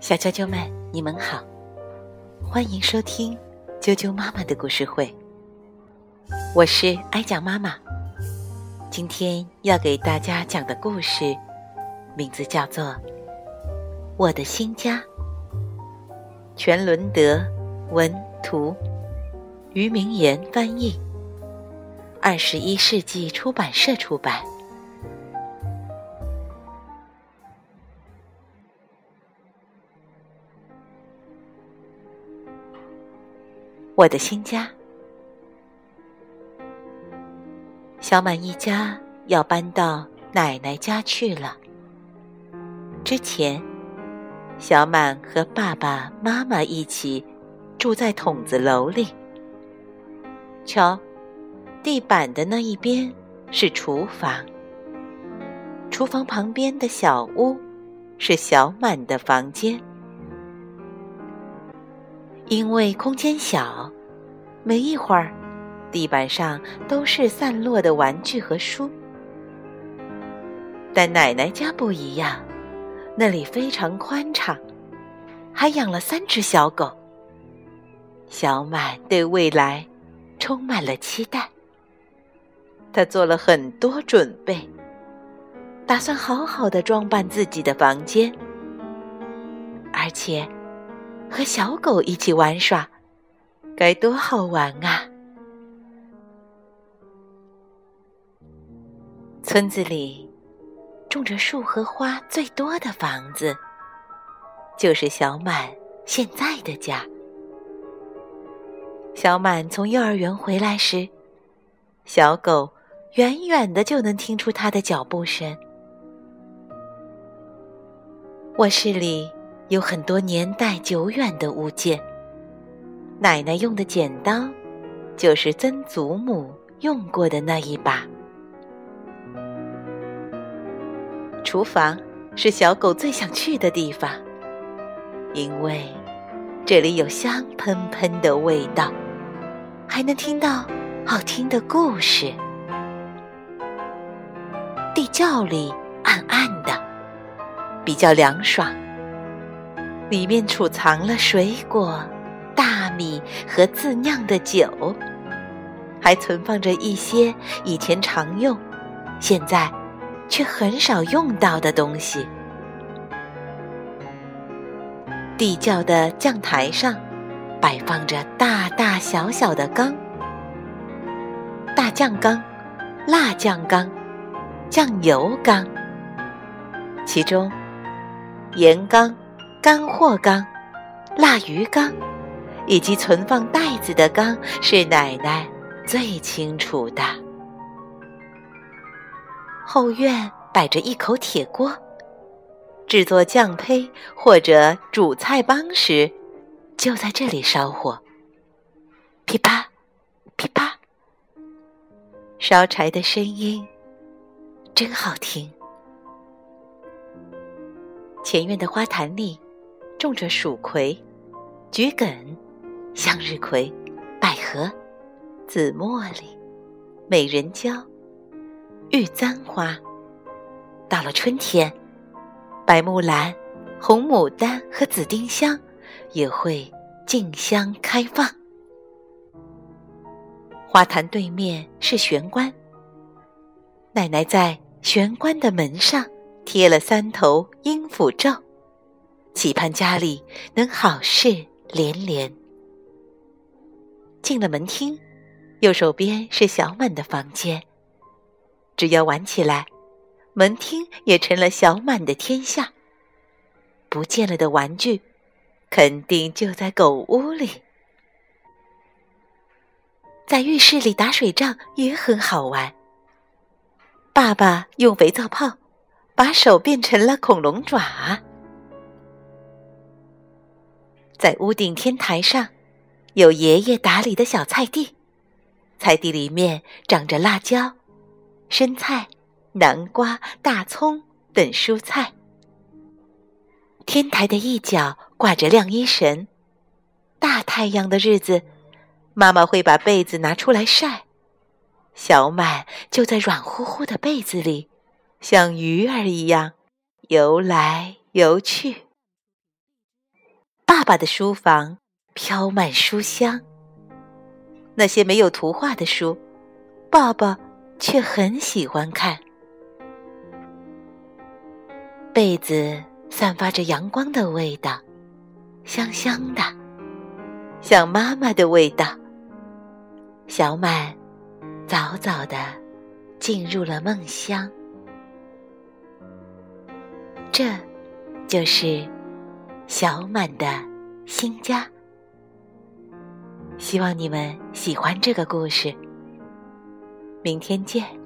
小啾啾们，你们好，欢迎收听啾啾妈妈的故事会。我是哀讲妈妈，今天要给大家讲的故事名字叫做《我的新家》。全伦德文图，于明言翻译，二十一世纪出版社出版。我的新家，小满一家要搬到奶奶家去了。之前，小满和爸爸妈妈一起住在筒子楼里。瞧，地板的那一边是厨房，厨房旁边的小屋是小满的房间。因为空间小，没一会儿，地板上都是散落的玩具和书。但奶奶家不一样，那里非常宽敞，还养了三只小狗。小满对未来充满了期待，他做了很多准备，打算好好的装扮自己的房间，而且。和小狗一起玩耍，该多好玩啊！村子里种着树和花最多的房子，就是小满现在的家。小满从幼儿园回来时，小狗远远的就能听出它的脚步声。卧室里。有很多年代久远的物件。奶奶用的剪刀，就是曾祖母用过的那一把。厨房是小狗最想去的地方，因为这里有香喷喷的味道，还能听到好听的故事。地窖里暗暗的，比较凉爽。里面储藏了水果、大米和自酿的酒，还存放着一些以前常用、现在却很少用到的东西。地窖的酱台上摆放着大大小小的缸：大酱缸、辣酱缸、酱油缸，其中盐缸。干货缸、腊鱼缸，以及存放袋子的缸，是奶奶最清楚的。后院摆着一口铁锅，制作酱胚或者煮菜帮时，就在这里烧火。噼啪，噼啪，烧柴的声音真好听。前院的花坛里。种着蜀葵、桔梗、向日葵、百合、紫茉莉、美人蕉、玉簪花。到了春天，白木兰、红牡丹和紫丁香也会竞相开放。花坛对面是玄关，奶奶在玄关的门上贴了三头鹰府咒。期盼家里能好事连连。进了门厅，右手边是小满的房间。只要玩起来，门厅也成了小满的天下。不见了的玩具，肯定就在狗屋里。在浴室里打水仗也很好玩。爸爸用肥皂泡把手变成了恐龙爪。在屋顶天台上，有爷爷打理的小菜地，菜地里面长着辣椒、生菜、南瓜、大葱等蔬菜。天台的一角挂着晾衣绳，大太阳的日子，妈妈会把被子拿出来晒，小满就在软乎乎的被子里，像鱼儿一样游来游去。爸爸的书房飘满书香，那些没有图画的书，爸爸却很喜欢看。被子散发着阳光的味道，香香的，像妈妈的味道。小满早早的进入了梦乡，这就是小满的新家。希望你们喜欢这个故事，明天见。